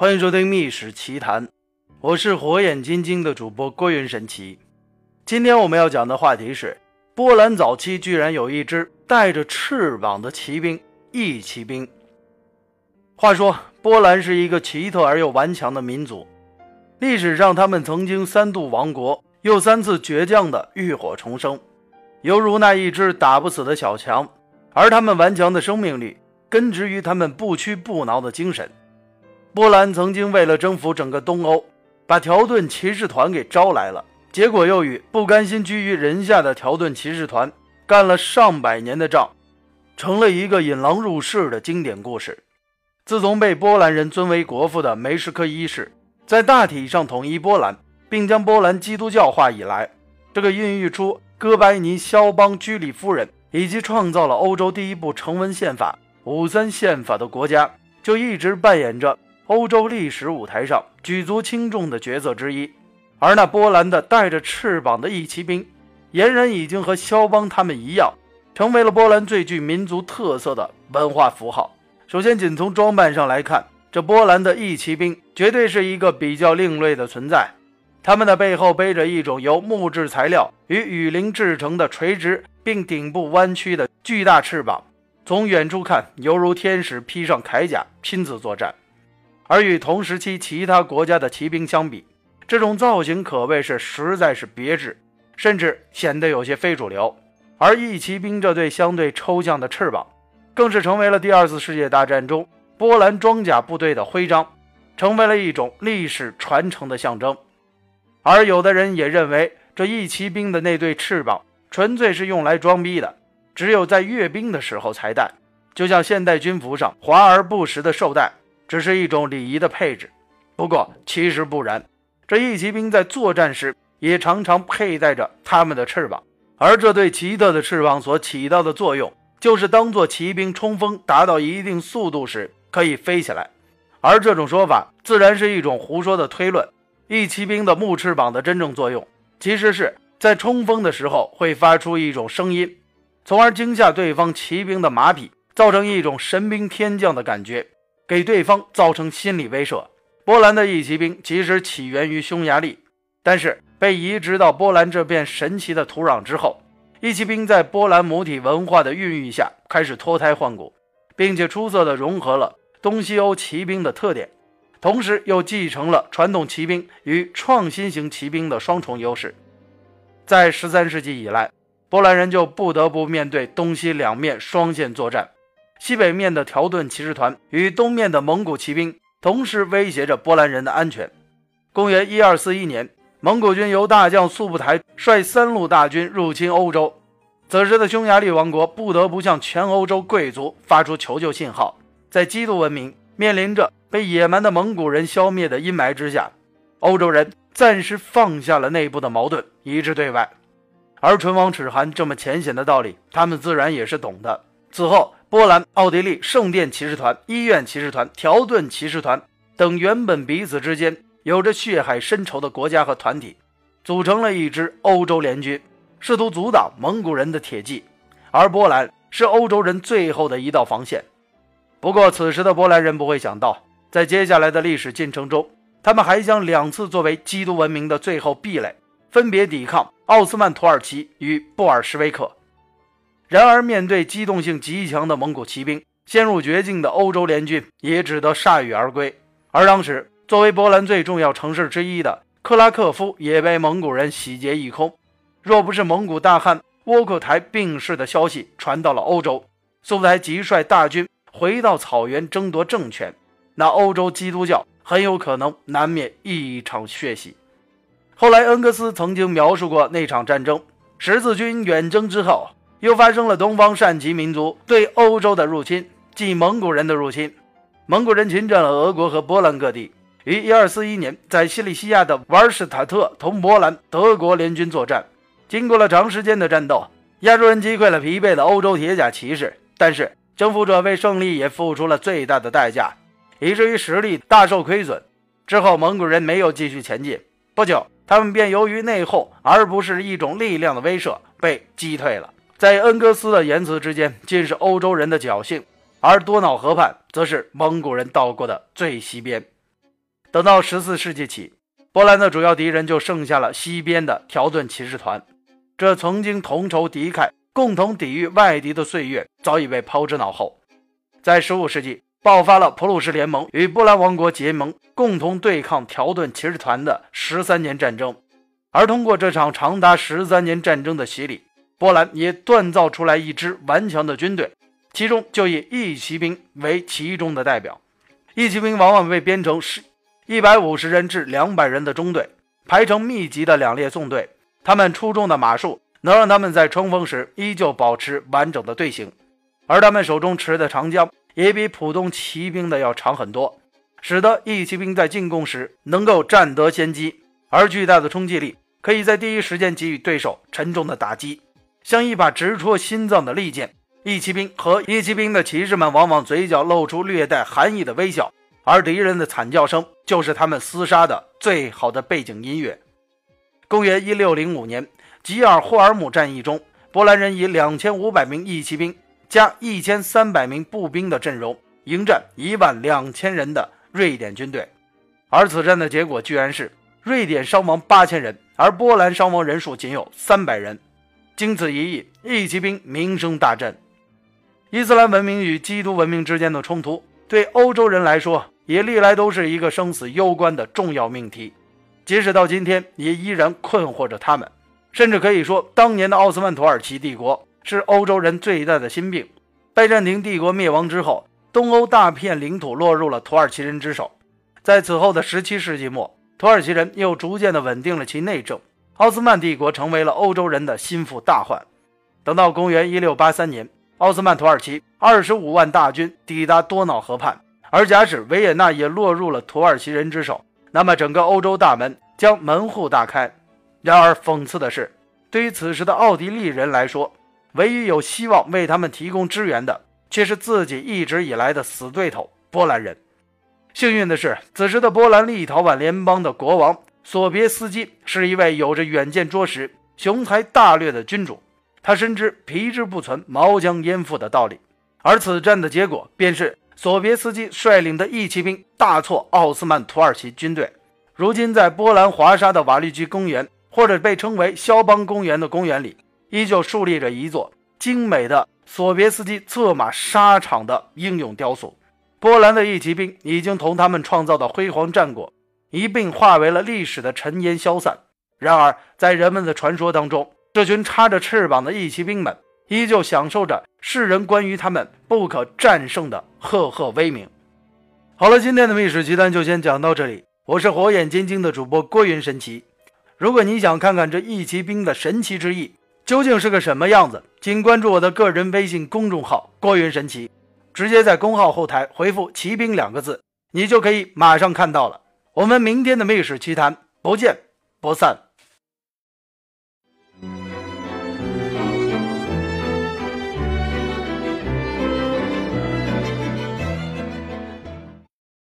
欢迎收听《秘史奇谈》，我是火眼金睛的主播郭云神奇。今天我们要讲的话题是：波兰早期居然有一支带着翅膀的骑兵——翼骑兵。话说，波兰是一个奇特而又顽强的民族。历史上，他们曾经三度亡国，又三次倔强的浴火重生，犹如那一只打不死的小强。而他们顽强的生命力，根植于他们不屈不挠的精神。波兰曾经为了征服整个东欧，把条顿骑士团给招来了。结果又与不甘心居于人下的条顿骑士团干了上百年的仗，成了一个引狼入室的经典故事。自从被波兰人尊为国父的梅什科一世在大体上统一波兰，并将波兰基督教化以来，这个孕育出哥白尼、肖邦、居里夫人以及创造了欧洲第一部成文宪法——五三宪法的国家，就一直扮演着欧洲历史舞台上举足轻重的角色之一。而那波兰的带着翅膀的翼骑兵，俨然已经和肖邦他们一样，成为了波兰最具民族特色的文化符号。首先，仅从装扮上来看，这波兰的翼骑兵绝对是一个比较另类的存在。他们的背后背着一种由木质材料与雨林制成的垂直并顶部弯曲的巨大翅膀，从远处看犹如天使披上铠甲亲自作战。而与同时期其他国家的骑兵相比，这种造型可谓是实在是别致，甚至显得有些非主流。而翼骑兵这对相对抽象的翅膀，更是成为了第二次世界大战中波兰装甲部队的徽章，成为了一种历史传承的象征。而有的人也认为，这翼骑兵的那对翅膀纯粹是用来装逼的，只有在阅兵的时候才戴，就像现代军服上华而不实的绶带，只是一种礼仪的配置。不过，其实不然。这翼骑兵在作战时也常常佩戴着他们的翅膀，而这对奇特的翅膀所起到的作用，就是当做骑兵冲锋达到一定速度时可以飞起来。而这种说法自然是一种胡说的推论。翼骑兵的木翅膀的真正作用，其实是在冲锋的时候会发出一种声音，从而惊吓对方骑兵的马匹，造成一种神兵天降的感觉，给对方造成心理威慑。波兰的翼骑兵其实起源于匈牙利，但是被移植到波兰这片神奇的土壤之后，翼骑兵在波兰母体文化的孕育下开始脱胎换骨，并且出色的融合了东西欧骑兵的特点，同时又继承了传统骑兵与创新型骑兵的双重优势。在十三世纪以来，波兰人就不得不面对东西两面双线作战，西北面的条顿骑士团与东面的蒙古骑兵。同时威胁着波兰人的安全。公元一二四一年，蒙古军由大将速不台率三路大军入侵欧洲。此时的匈牙利王国不得不向全欧洲贵族发出求救信号。在基督文明面临着被野蛮的蒙古人消灭的阴霾之下，欧洲人暂时放下了内部的矛盾，一致对外。而唇亡齿寒这么浅显的道理，他们自然也是懂的。此后。波兰、奥地利圣殿骑士团、医院骑士团、条顿骑士团等原本彼此之间有着血海深仇的国家和团体，组成了一支欧洲联军，试图阻挡蒙古人的铁骑。而波兰是欧洲人最后的一道防线。不过，此时的波兰人不会想到，在接下来的历史进程中，他们还将两次作为基督文明的最后壁垒，分别抵抗奥斯曼土耳其与布尔什维克。然而，面对机动性极强的蒙古骑兵，陷入绝境的欧洲联军也只得铩羽而归。而当时，作为波兰最重要城市之一的克拉克夫也被蒙古人洗劫一空。若不是蒙古大汗窝阔台病逝的消息传到了欧洲，苏台即率大军回到草原争夺政权，那欧洲基督教很有可能难免一场血洗。后来，恩格斯曾经描述过那场战争：十字军远征之后。又发生了东方善骑民族对欧洲的入侵，即蒙古人的入侵。蒙古人侵占了俄国和波兰各地，于1241年在西里西亚的瓦尔施塔特同波兰、德国联军作战。经过了长时间的战斗，亚洲人击溃了疲惫的欧洲铁甲骑士，但是征服者为胜利也付出了最大的代价，以至于实力大受亏损。之后，蒙古人没有继续前进，不久，他们便由于内讧而不是一种力量的威慑，被击退了。在恩格斯的言辞之间，尽是欧洲人的侥幸，而多瑙河畔则是蒙古人到过的最西边。等到十四世纪起，波兰的主要敌人就剩下了西边的条顿骑士团。这曾经同仇敌忾、共同抵御外敌的岁月，早已被抛之脑后。在十五世纪，爆发了普鲁士联盟与波兰王国结盟，共同对抗条顿骑士团的十三年战争。而通过这场长达十三年战争的洗礼，波兰也锻造出来一支顽强的军队，其中就以义骑兵为其中的代表。义骑兵往往被编成十一百五十人至两百人的中队，排成密集的两列纵队。他们出众的马术能让他们在冲锋时依旧保持完整的队形，而他们手中持的长枪也比普通骑兵的要长很多，使得义骑兵在进攻时能够占得先机。而巨大的冲击力可以在第一时间给予对手沉重的打击，像一把直戳心脏的利剑。义骑兵和义骑兵的骑士们往往嘴角露出略带寒意的微笑，而敌人的惨叫声就是他们厮杀的最好的背景音乐。公元一六零五年，吉尔霍尔姆战役中，波兰人以两千五百名义骑兵加一千三百名步兵的阵容迎战一万两千人的瑞典军队，而此战的结果居然是。瑞典伤亡八千人，而波兰伤亡人数仅有三百人。经此一役，义骑兵名声大振。伊斯兰文明与基督文明之间的冲突，对欧洲人来说也历来都是一个生死攸关的重要命题，即使到今天也依然困惑着他们。甚至可以说，当年的奥斯曼土耳其帝国是欧洲人最大的心病。拜占庭帝国灭亡之后，东欧大片领土落入了土耳其人之手。在此后的十七世纪末。土耳其人又逐渐地稳定了其内政，奥斯曼帝国成为了欧洲人的心腹大患。等到公元一六八三年，奥斯曼土耳其二十五万大军抵达多瑙河畔，而假使维也纳也落入了土耳其人之手，那么整个欧洲大门将门户大开。然而讽刺的是，对于此时的奥地利人来说，唯一有希望为他们提供支援的，却是自己一直以来的死对头——波兰人。幸运的是，此时的波兰立陶宛联邦的国王索别斯基是一位有着远见卓识、雄才大略的君主。他深知“皮之不存，毛将焉附”的道理，而此战的结果便是索别斯基率领的义骑兵大挫奥斯曼土耳其军队。如今，在波兰华沙的瓦利居公园，或者被称为肖邦公园的公园里，依旧竖立着一座精美的索别斯基策马沙场的英勇雕塑。波兰的义骑兵已经同他们创造的辉煌战果一并化为了历史的尘烟消散。然而，在人们的传说当中，这群插着翅膀的义骑兵们依旧享受着世人关于他们不可战胜的赫赫威名。好了，今天的秘史奇谈就先讲到这里。我是火眼金睛的主播郭云神奇。如果你想看看这义骑兵的神奇之翼究竟是个什么样子，请关注我的个人微信公众号“郭云神奇”。直接在公号后台回复“骑兵”两个字，你就可以马上看到了。我们明天的《秘史奇谈》不见不散。